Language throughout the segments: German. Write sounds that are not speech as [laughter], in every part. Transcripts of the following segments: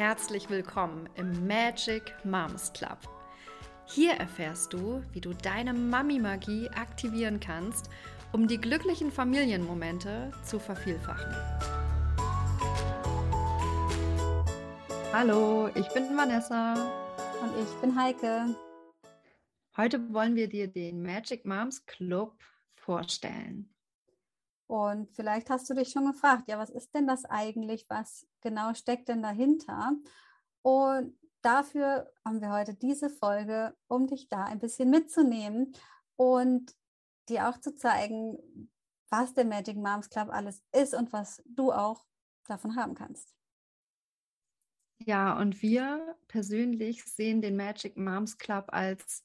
herzlich willkommen im Magic Moms Club. Hier erfährst du, wie du deine Mami-Magie aktivieren kannst, um die glücklichen Familienmomente zu vervielfachen. Hallo, ich bin Vanessa. Und ich bin Heike. Heute wollen wir dir den Magic Moms Club vorstellen. Und vielleicht hast du dich schon gefragt, ja, was ist denn das eigentlich? Was genau steckt denn dahinter? Und dafür haben wir heute diese Folge, um dich da ein bisschen mitzunehmen und dir auch zu zeigen, was der Magic Moms Club alles ist und was du auch davon haben kannst. Ja, und wir persönlich sehen den Magic Moms Club als,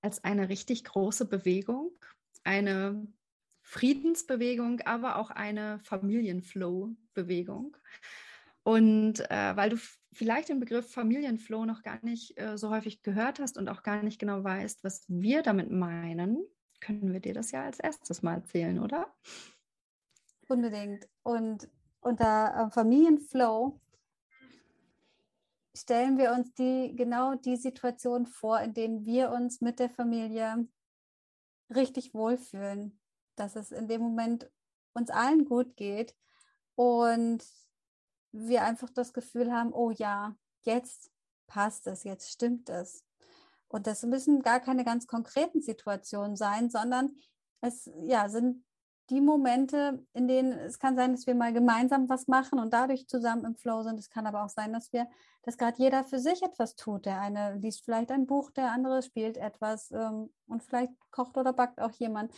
als eine richtig große Bewegung, eine Friedensbewegung, aber auch eine Familienflow-Bewegung. Und äh, weil du vielleicht den Begriff Familienflow noch gar nicht äh, so häufig gehört hast und auch gar nicht genau weißt, was wir damit meinen, können wir dir das ja als erstes mal erzählen, oder? Unbedingt. Und unter äh, Familienflow stellen wir uns die genau die Situation vor, in denen wir uns mit der Familie richtig wohlfühlen, dass es in dem Moment uns allen gut geht und wir einfach das Gefühl haben, oh ja, jetzt passt es, jetzt stimmt es. Und das müssen gar keine ganz konkreten Situationen sein, sondern es ja, sind die Momente, in denen es kann sein, dass wir mal gemeinsam was machen und dadurch zusammen im Flow sind. Es kann aber auch sein, dass wir, dass gerade jeder für sich etwas tut. Der eine liest vielleicht ein Buch, der andere spielt etwas ähm, und vielleicht kocht oder backt auch jemand.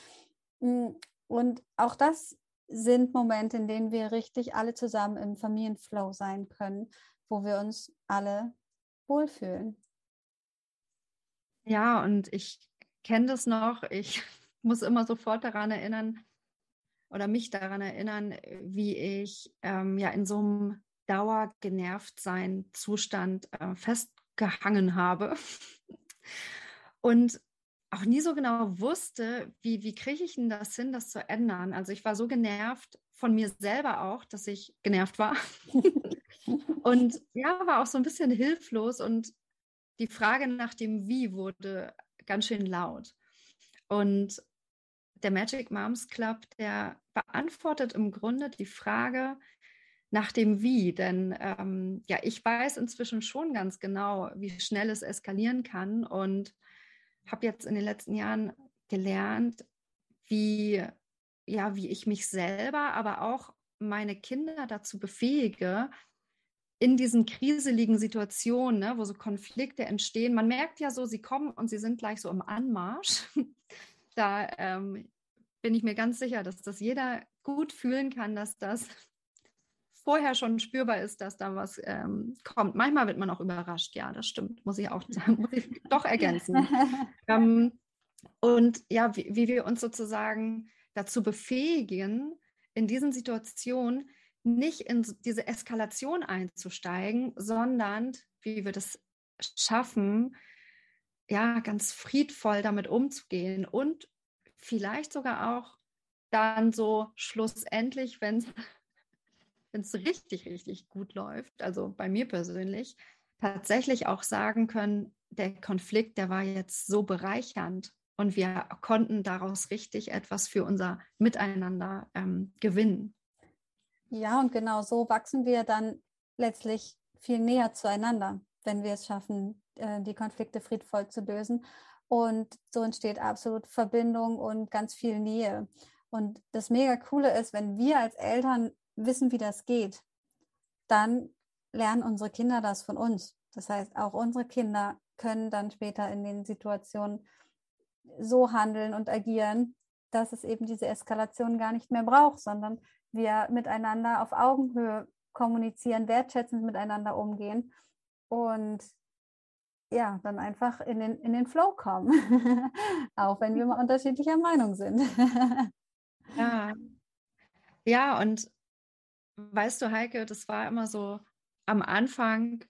Mm, und auch das sind Momente, in denen wir richtig alle zusammen im Familienflow sein können, wo wir uns alle wohlfühlen. Ja, und ich kenne das noch. Ich [laughs] muss immer sofort daran erinnern oder mich daran erinnern, wie ich ähm, ja in so einem Dauergenervtsein Zustand äh, festgehangen habe. [laughs] Und auch nie so genau wusste, wie, wie kriege ich denn das hin, das zu ändern. Also ich war so genervt von mir selber auch, dass ich genervt war. [laughs] und ja, war auch so ein bisschen hilflos und die Frage nach dem Wie wurde ganz schön laut. Und der Magic Moms Club, der beantwortet im Grunde die Frage nach dem Wie. Denn ähm, ja, ich weiß inzwischen schon ganz genau, wie schnell es eskalieren kann und habe jetzt in den letzten Jahren gelernt, wie, ja, wie ich mich selber, aber auch meine Kinder dazu befähige, in diesen kriseligen Situationen, ne, wo so Konflikte entstehen. Man merkt ja so, sie kommen und sie sind gleich so im Anmarsch. [laughs] da ähm, bin ich mir ganz sicher, dass das jeder gut fühlen kann, dass das vorher schon spürbar ist, dass da was ähm, kommt. Manchmal wird man auch überrascht, ja, das stimmt, muss ich auch muss ich doch ergänzen. [laughs] ähm, und ja, wie, wie wir uns sozusagen dazu befähigen, in diesen Situationen nicht in diese Eskalation einzusteigen, sondern wie wir das schaffen, ja, ganz friedvoll damit umzugehen und vielleicht sogar auch dann so schlussendlich, wenn es wenn es richtig, richtig gut läuft, also bei mir persönlich, tatsächlich auch sagen können, der Konflikt, der war jetzt so bereichernd und wir konnten daraus richtig etwas für unser Miteinander ähm, gewinnen. Ja, und genau so wachsen wir dann letztlich viel näher zueinander, wenn wir es schaffen, äh, die Konflikte friedvoll zu lösen. Und so entsteht absolut Verbindung und ganz viel Nähe. Und das mega coole ist, wenn wir als Eltern wissen, wie das geht, dann lernen unsere Kinder das von uns. Das heißt, auch unsere Kinder können dann später in den Situationen so handeln und agieren, dass es eben diese Eskalation gar nicht mehr braucht, sondern wir miteinander auf Augenhöhe kommunizieren, wertschätzend miteinander umgehen und ja, dann einfach in den, in den Flow kommen, [laughs] auch wenn wir mal unterschiedlicher Meinung sind. [laughs] ja. ja, und weißt du, Heike, das war immer so, am Anfang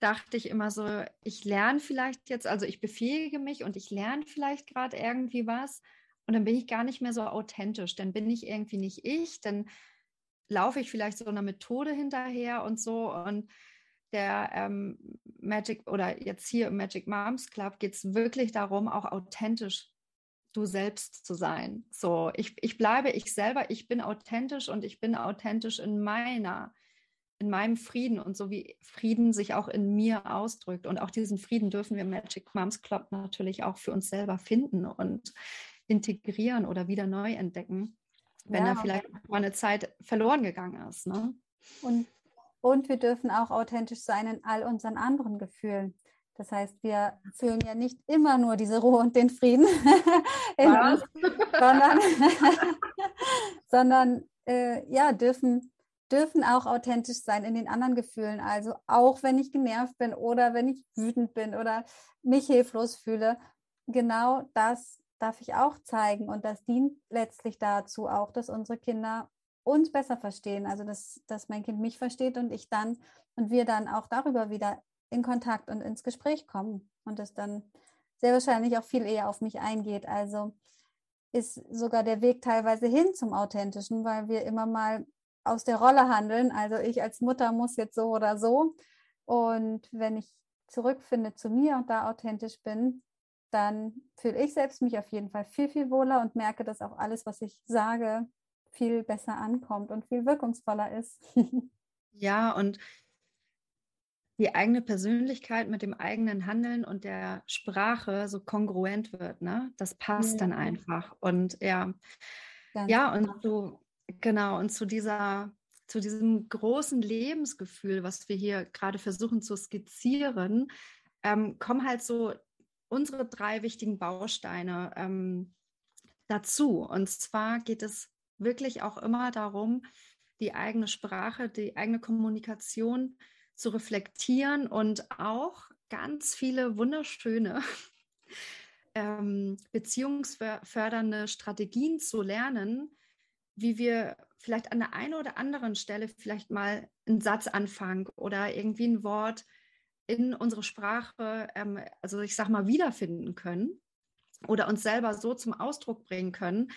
dachte ich immer so, ich lerne vielleicht jetzt, also ich befähige mich und ich lerne vielleicht gerade irgendwie was und dann bin ich gar nicht mehr so authentisch, dann bin ich irgendwie nicht ich, dann laufe ich vielleicht so einer Methode hinterher und so und der ähm, Magic oder jetzt hier im Magic Moms Club geht es wirklich darum, auch authentisch du selbst zu sein. So, ich, ich bleibe ich selber, ich bin authentisch und ich bin authentisch in meiner, in meinem Frieden und so wie Frieden sich auch in mir ausdrückt. Und auch diesen Frieden dürfen wir im Magic Moms Club natürlich auch für uns selber finden und integrieren oder wieder neu entdecken, wenn ja. da vielleicht mal eine Zeit verloren gegangen ist. Ne? Und, und wir dürfen auch authentisch sein in all unseren anderen Gefühlen. Das heißt, wir fühlen ja nicht immer nur diese Ruhe und den Frieden [laughs] in uns, sondern, [laughs] sondern äh, ja, dürfen, dürfen auch authentisch sein in den anderen Gefühlen. Also auch wenn ich genervt bin oder wenn ich wütend bin oder mich hilflos fühle, genau das darf ich auch zeigen. Und das dient letztlich dazu auch, dass unsere Kinder uns besser verstehen. Also dass, dass mein Kind mich versteht und ich dann und wir dann auch darüber wieder in Kontakt und ins Gespräch kommen und es dann sehr wahrscheinlich auch viel eher auf mich eingeht. Also ist sogar der Weg teilweise hin zum Authentischen, weil wir immer mal aus der Rolle handeln. Also ich als Mutter muss jetzt so oder so. Und wenn ich zurückfinde zu mir und da authentisch bin, dann fühle ich selbst mich auf jeden Fall viel, viel wohler und merke, dass auch alles, was ich sage, viel besser ankommt und viel wirkungsvoller ist. [laughs] ja, und die eigene Persönlichkeit mit dem eigenen Handeln und der Sprache so kongruent wird, ne? Das passt ja. dann einfach. Und ja, Ganz ja, und so, genau, und zu dieser, zu diesem großen Lebensgefühl, was wir hier gerade versuchen zu skizzieren, ähm, kommen halt so unsere drei wichtigen Bausteine ähm, dazu. Und zwar geht es wirklich auch immer darum, die eigene Sprache, die eigene Kommunikation zu reflektieren und auch ganz viele wunderschöne [laughs] ähm, beziehungsfördernde Strategien zu lernen, wie wir vielleicht an der einen oder anderen Stelle vielleicht mal einen Satz anfangen oder irgendwie ein Wort in unsere Sprache, ähm, also ich sag mal, wiederfinden können oder uns selber so zum Ausdruck bringen können,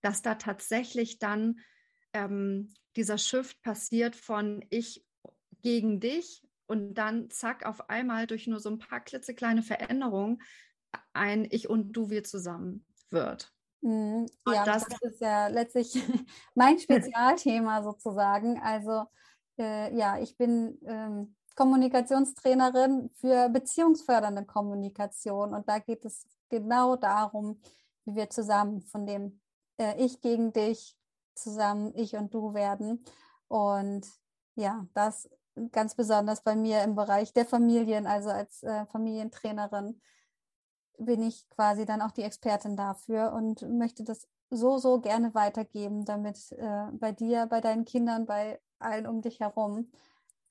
dass da tatsächlich dann ähm, dieser Shift passiert von ich gegen dich und dann zack, auf einmal durch nur so ein paar klitzekleine Veränderungen ein Ich und Du wir zusammen wird. Mhm. Ja, das, das, ist ja letztlich [laughs] mein Spezialthema sozusagen. Also äh, ja, ich bin ähm, Kommunikationstrainerin für beziehungsfördernde Kommunikation und da geht es genau darum, wie wir zusammen von dem äh, Ich gegen dich zusammen Ich und Du werden. Und ja, das ganz besonders bei mir im Bereich der Familien, also als äh, Familientrainerin, bin ich quasi dann auch die Expertin dafür und möchte das so, so gerne weitergeben, damit äh, bei dir, bei deinen Kindern, bei allen um dich herum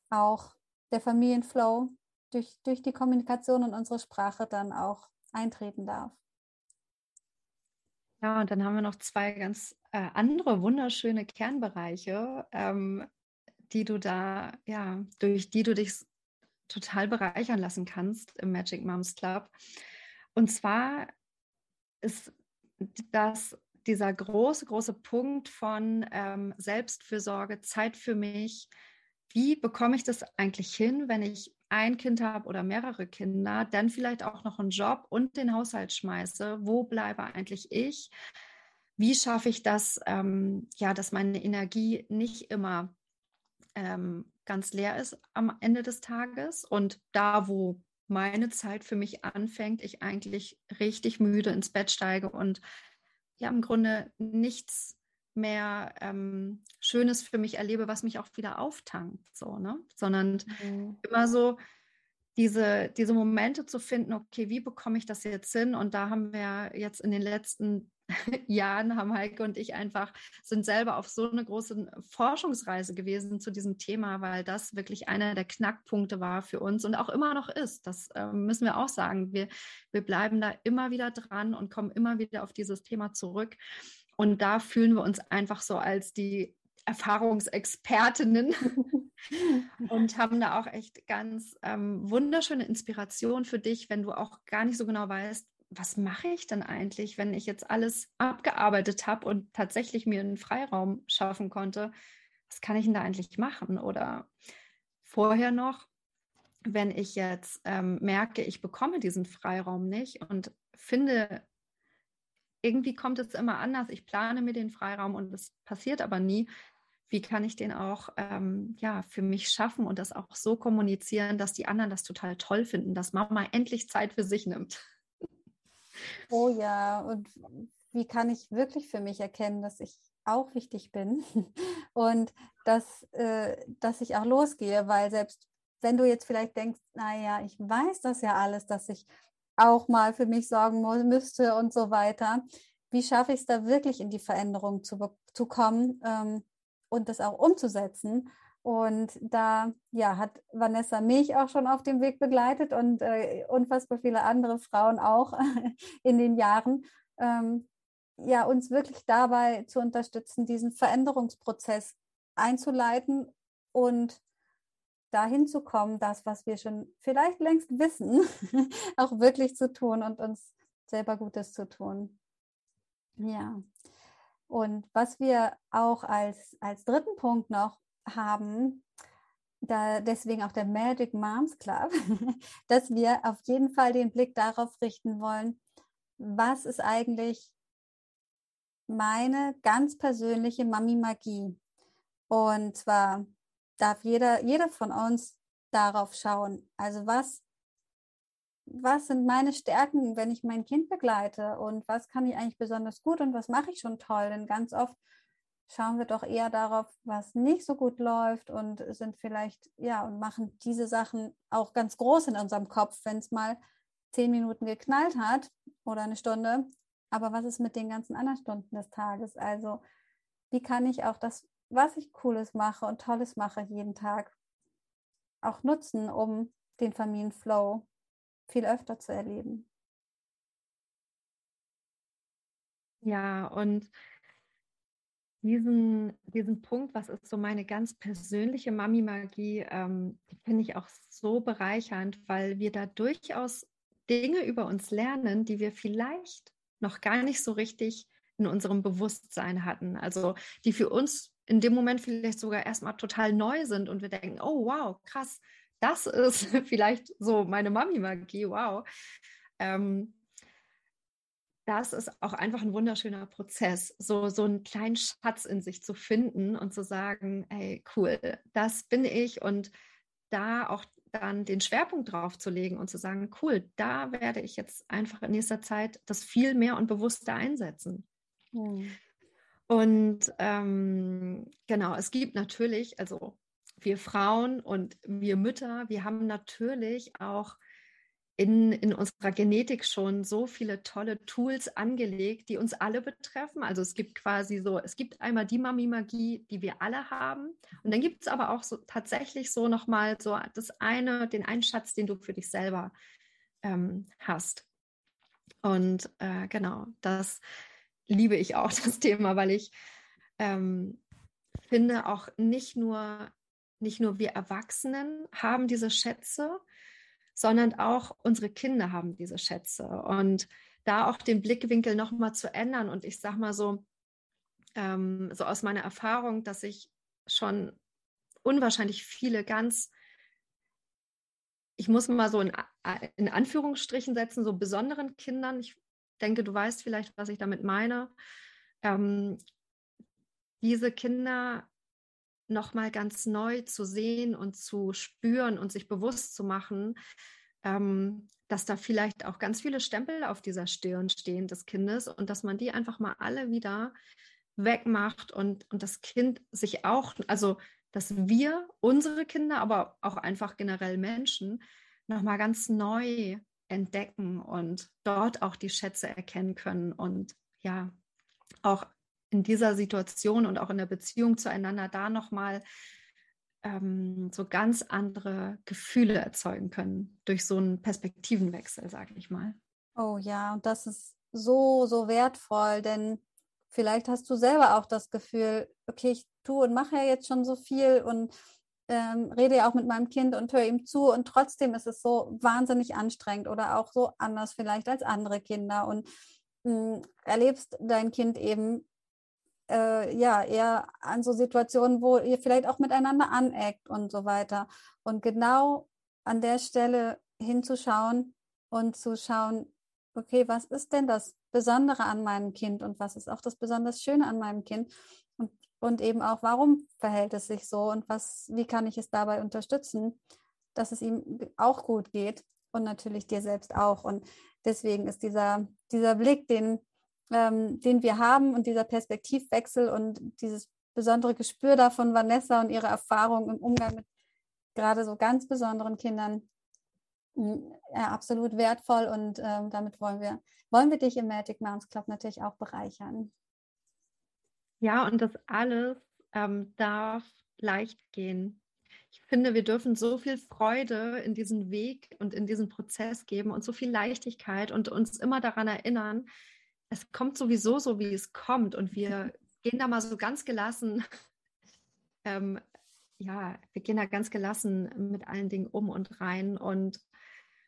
auch der Familienflow durch, durch die Kommunikation und unsere Sprache dann auch eintreten darf. Ja, und dann haben wir noch zwei ganz äh, andere wunderschöne Kernbereiche, ähm, die du da, ja, durch die du dich total bereichern lassen kannst im Magic Moms Club. Und zwar ist das dieser große, große Punkt von ähm, Selbstfürsorge, Zeit für mich. Wie bekomme ich das eigentlich hin, wenn ich ein Kind habe oder mehrere Kinder, dann vielleicht auch noch einen Job und den Haushalt schmeiße? Wo bleibe eigentlich ich? Wie schaffe ich das, ähm, ja, dass meine Energie nicht immer ähm, ganz leer ist am Ende des Tages und da, wo meine Zeit für mich anfängt, ich eigentlich richtig müde ins Bett steige und ja im Grunde nichts mehr ähm, Schönes für mich erlebe, was mich auch wieder auftankt, so, ne? Sondern mhm. immer so diese, diese Momente zu finden, okay, wie bekomme ich das jetzt hin? Und da haben wir jetzt in den letzten [laughs] Jahren haben Heike und ich einfach, sind selber auf so eine große Forschungsreise gewesen zu diesem Thema, weil das wirklich einer der Knackpunkte war für uns und auch immer noch ist. Das äh, müssen wir auch sagen. Wir, wir bleiben da immer wieder dran und kommen immer wieder auf dieses Thema zurück. Und da fühlen wir uns einfach so als die Erfahrungsexpertinnen [laughs] und haben da auch echt ganz ähm, wunderschöne Inspiration für dich, wenn du auch gar nicht so genau weißt, was mache ich denn eigentlich, wenn ich jetzt alles abgearbeitet habe und tatsächlich mir einen Freiraum schaffen konnte? Was kann ich denn da eigentlich machen? Oder vorher noch, wenn ich jetzt ähm, merke, ich bekomme diesen Freiraum nicht und finde, irgendwie kommt es immer anders, ich plane mir den Freiraum und es passiert aber nie, wie kann ich den auch ähm, ja, für mich schaffen und das auch so kommunizieren, dass die anderen das total toll finden, dass Mama endlich Zeit für sich nimmt. Oh ja, und wie kann ich wirklich für mich erkennen, dass ich auch wichtig bin [laughs] und dass, äh, dass ich auch losgehe, weil selbst wenn du jetzt vielleicht denkst, naja, ich weiß das ja alles, dass ich auch mal für mich sorgen muss, müsste und so weiter, wie schaffe ich es da wirklich in die Veränderung zu, zu kommen? Ähm, und das auch umzusetzen. Und da ja, hat Vanessa mich auch schon auf dem Weg begleitet und äh, unfassbar viele andere Frauen auch [laughs] in den Jahren. Ähm, ja, uns wirklich dabei zu unterstützen, diesen Veränderungsprozess einzuleiten und dahin zu kommen, das, was wir schon vielleicht längst wissen, [laughs] auch wirklich zu tun und uns selber Gutes zu tun. Ja. Und was wir auch als, als dritten Punkt noch haben, da deswegen auch der Magic Moms Club, [laughs] dass wir auf jeden Fall den Blick darauf richten wollen, was ist eigentlich meine ganz persönliche Mami-Magie? Und zwar darf jeder, jeder von uns darauf schauen. Also was was sind meine Stärken, wenn ich mein Kind begleite und was kann ich eigentlich besonders gut und was mache ich schon toll? Denn ganz oft schauen wir doch eher darauf, was nicht so gut läuft und sind vielleicht, ja, und machen diese Sachen auch ganz groß in unserem Kopf, wenn es mal zehn Minuten geknallt hat oder eine Stunde. Aber was ist mit den ganzen anderen Stunden des Tages? Also, wie kann ich auch das, was ich Cooles mache und Tolles mache jeden Tag, auch nutzen, um den Familienflow viel öfter zu erleben. Ja, und diesen, diesen Punkt, was ist so meine ganz persönliche Mami-Magie, ähm, finde ich auch so bereichernd, weil wir da durchaus Dinge über uns lernen, die wir vielleicht noch gar nicht so richtig in unserem Bewusstsein hatten. Also die für uns in dem Moment vielleicht sogar erstmal total neu sind und wir denken, oh wow, krass, das ist [laughs] vielleicht so meine Mami-Magie, wow. Ähm, das ist auch einfach ein wunderschöner Prozess, so, so einen kleinen Schatz in sich zu finden und zu sagen, hey, cool, das bin ich und da auch dann den Schwerpunkt drauf zu legen und zu sagen, cool, da werde ich jetzt einfach in nächster Zeit das viel mehr und bewusster einsetzen. Mhm. Und ähm, genau, es gibt natürlich, also wir Frauen und wir Mütter, wir haben natürlich auch in, in unserer Genetik schon so viele tolle Tools angelegt, die uns alle betreffen. Also es gibt quasi so, es gibt einmal die Mami-Magie, die wir alle haben. Und dann gibt es aber auch so tatsächlich so nochmal so das eine, den einen Schatz, den du für dich selber ähm, hast. Und äh, genau, das liebe ich auch, [laughs] das Thema, weil ich ähm, finde auch nicht nur nicht nur wir Erwachsenen haben diese Schätze, sondern auch unsere Kinder haben diese Schätze. Und da auch den Blickwinkel nochmal zu ändern. Und ich sage mal so, ähm, so aus meiner Erfahrung, dass ich schon unwahrscheinlich viele ganz, ich muss mal so in, in Anführungsstrichen setzen, so besonderen Kindern, ich denke, du weißt vielleicht, was ich damit meine, ähm, diese Kinder nochmal ganz neu zu sehen und zu spüren und sich bewusst zu machen, ähm, dass da vielleicht auch ganz viele Stempel auf dieser Stirn stehen des Kindes und dass man die einfach mal alle wieder wegmacht und, und das Kind sich auch, also dass wir unsere Kinder, aber auch einfach generell Menschen nochmal ganz neu entdecken und dort auch die Schätze erkennen können und ja, auch in dieser Situation und auch in der Beziehung zueinander da nochmal ähm, so ganz andere Gefühle erzeugen können durch so einen Perspektivenwechsel, sage ich mal. Oh ja, und das ist so, so wertvoll, denn vielleicht hast du selber auch das Gefühl, okay, ich tue und mache ja jetzt schon so viel und ähm, rede ja auch mit meinem Kind und höre ihm zu und trotzdem ist es so wahnsinnig anstrengend oder auch so anders vielleicht als andere Kinder und mh, hm, erlebst dein Kind eben äh, ja eher an so Situationen, wo ihr vielleicht auch miteinander aneckt und so weiter. Und genau an der Stelle hinzuschauen und zu schauen, okay, was ist denn das Besondere an meinem Kind und was ist auch das besonders Schöne an meinem Kind und, und eben auch, warum verhält es sich so und was, wie kann ich es dabei unterstützen, dass es ihm auch gut geht und natürlich dir selbst auch. Und deswegen ist dieser, dieser Blick, den, ähm, den wir haben und dieser Perspektivwechsel und dieses besondere Gespür davon Vanessa und ihre Erfahrung im Umgang mit gerade so ganz besonderen Kindern ja, absolut wertvoll und ähm, damit wollen wir, wollen wir dich im Magic Moms Club natürlich auch bereichern. Ja, und das alles ähm, darf leicht gehen. Ich finde, wir dürfen so viel Freude in diesen Weg und in diesen Prozess geben und so viel Leichtigkeit und uns immer daran erinnern, es kommt sowieso so, wie es kommt und wir gehen da mal so ganz gelassen [laughs] ähm, ja, wir gehen da ganz gelassen mit allen Dingen um und rein und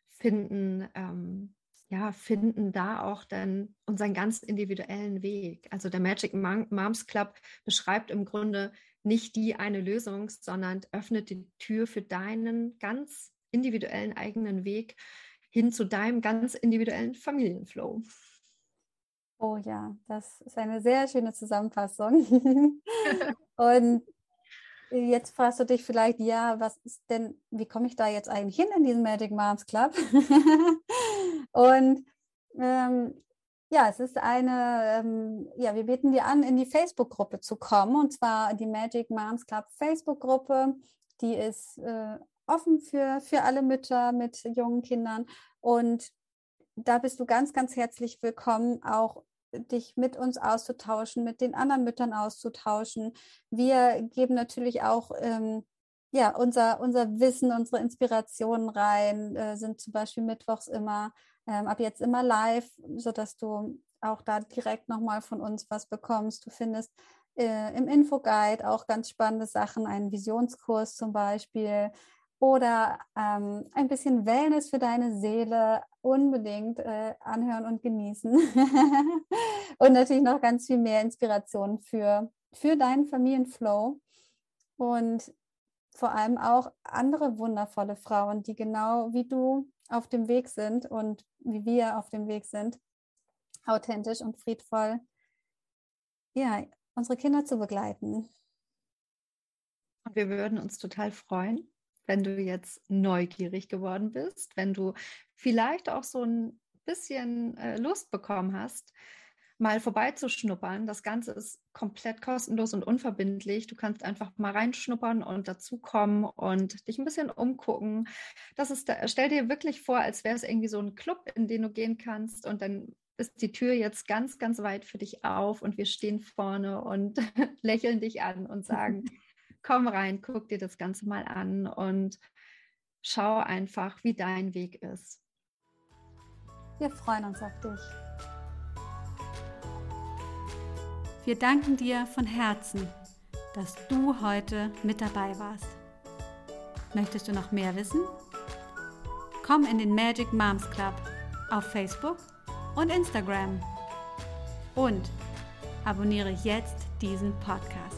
finden, ähm, ja, finden da auch dann unseren ganz individuellen Weg. Also der Magic Moms Club beschreibt im Grunde nicht die eine Lösung, sondern öffnet die Tür für deinen ganz individuellen eigenen Weg hin zu deinem ganz individuellen Familienflow. Oh ja, das ist eine sehr schöne Zusammenfassung. [laughs] [laughs] und Jetzt fragst du dich vielleicht, ja, was ist denn, wie komme ich da jetzt eigentlich hin in diesen Magic Moms Club? [laughs] und ähm, ja, es ist eine, ähm, ja, wir bieten dir an, in die Facebook-Gruppe zu kommen, und zwar die Magic Moms Club Facebook-Gruppe. Die ist äh, offen für, für alle Mütter mit jungen Kindern. Und da bist du ganz, ganz herzlich willkommen, auch dich mit uns auszutauschen, mit den anderen Müttern auszutauschen. Wir geben natürlich auch ähm, ja, unser, unser Wissen, unsere Inspirationen rein, äh, sind zum Beispiel mittwochs immer, ähm, ab jetzt immer live, sodass du auch da direkt nochmal von uns was bekommst. Du findest äh, im Infoguide auch ganz spannende Sachen, einen Visionskurs zum Beispiel oder ähm, ein bisschen Wellness für deine Seele unbedingt äh, anhören und genießen. [laughs] und natürlich noch ganz viel mehr Inspiration für, für deinen Familienflow. Und vor allem auch andere wundervolle Frauen, die genau wie du auf dem Weg sind und wie wir auf dem Weg sind, authentisch und friedvoll, ja, unsere Kinder zu begleiten. Und wir würden uns total freuen, wenn du jetzt neugierig geworden bist, wenn du vielleicht auch so ein bisschen äh, Lust bekommen hast, mal vorbeizuschnuppern. Das Ganze ist komplett kostenlos und unverbindlich. Du kannst einfach mal reinschnuppern und dazukommen und dich ein bisschen umgucken. Das ist, stell dir wirklich vor, als wäre es irgendwie so ein Club, in den du gehen kannst und dann ist die Tür jetzt ganz, ganz weit für dich auf und wir stehen vorne und [laughs] lächeln dich an und sagen, komm rein, guck dir das Ganze mal an und schau einfach, wie dein Weg ist. Wir freuen uns auf dich. Wir danken dir von Herzen, dass du heute mit dabei warst. Möchtest du noch mehr wissen? Komm in den Magic Moms Club auf Facebook und Instagram. Und abonniere jetzt diesen Podcast.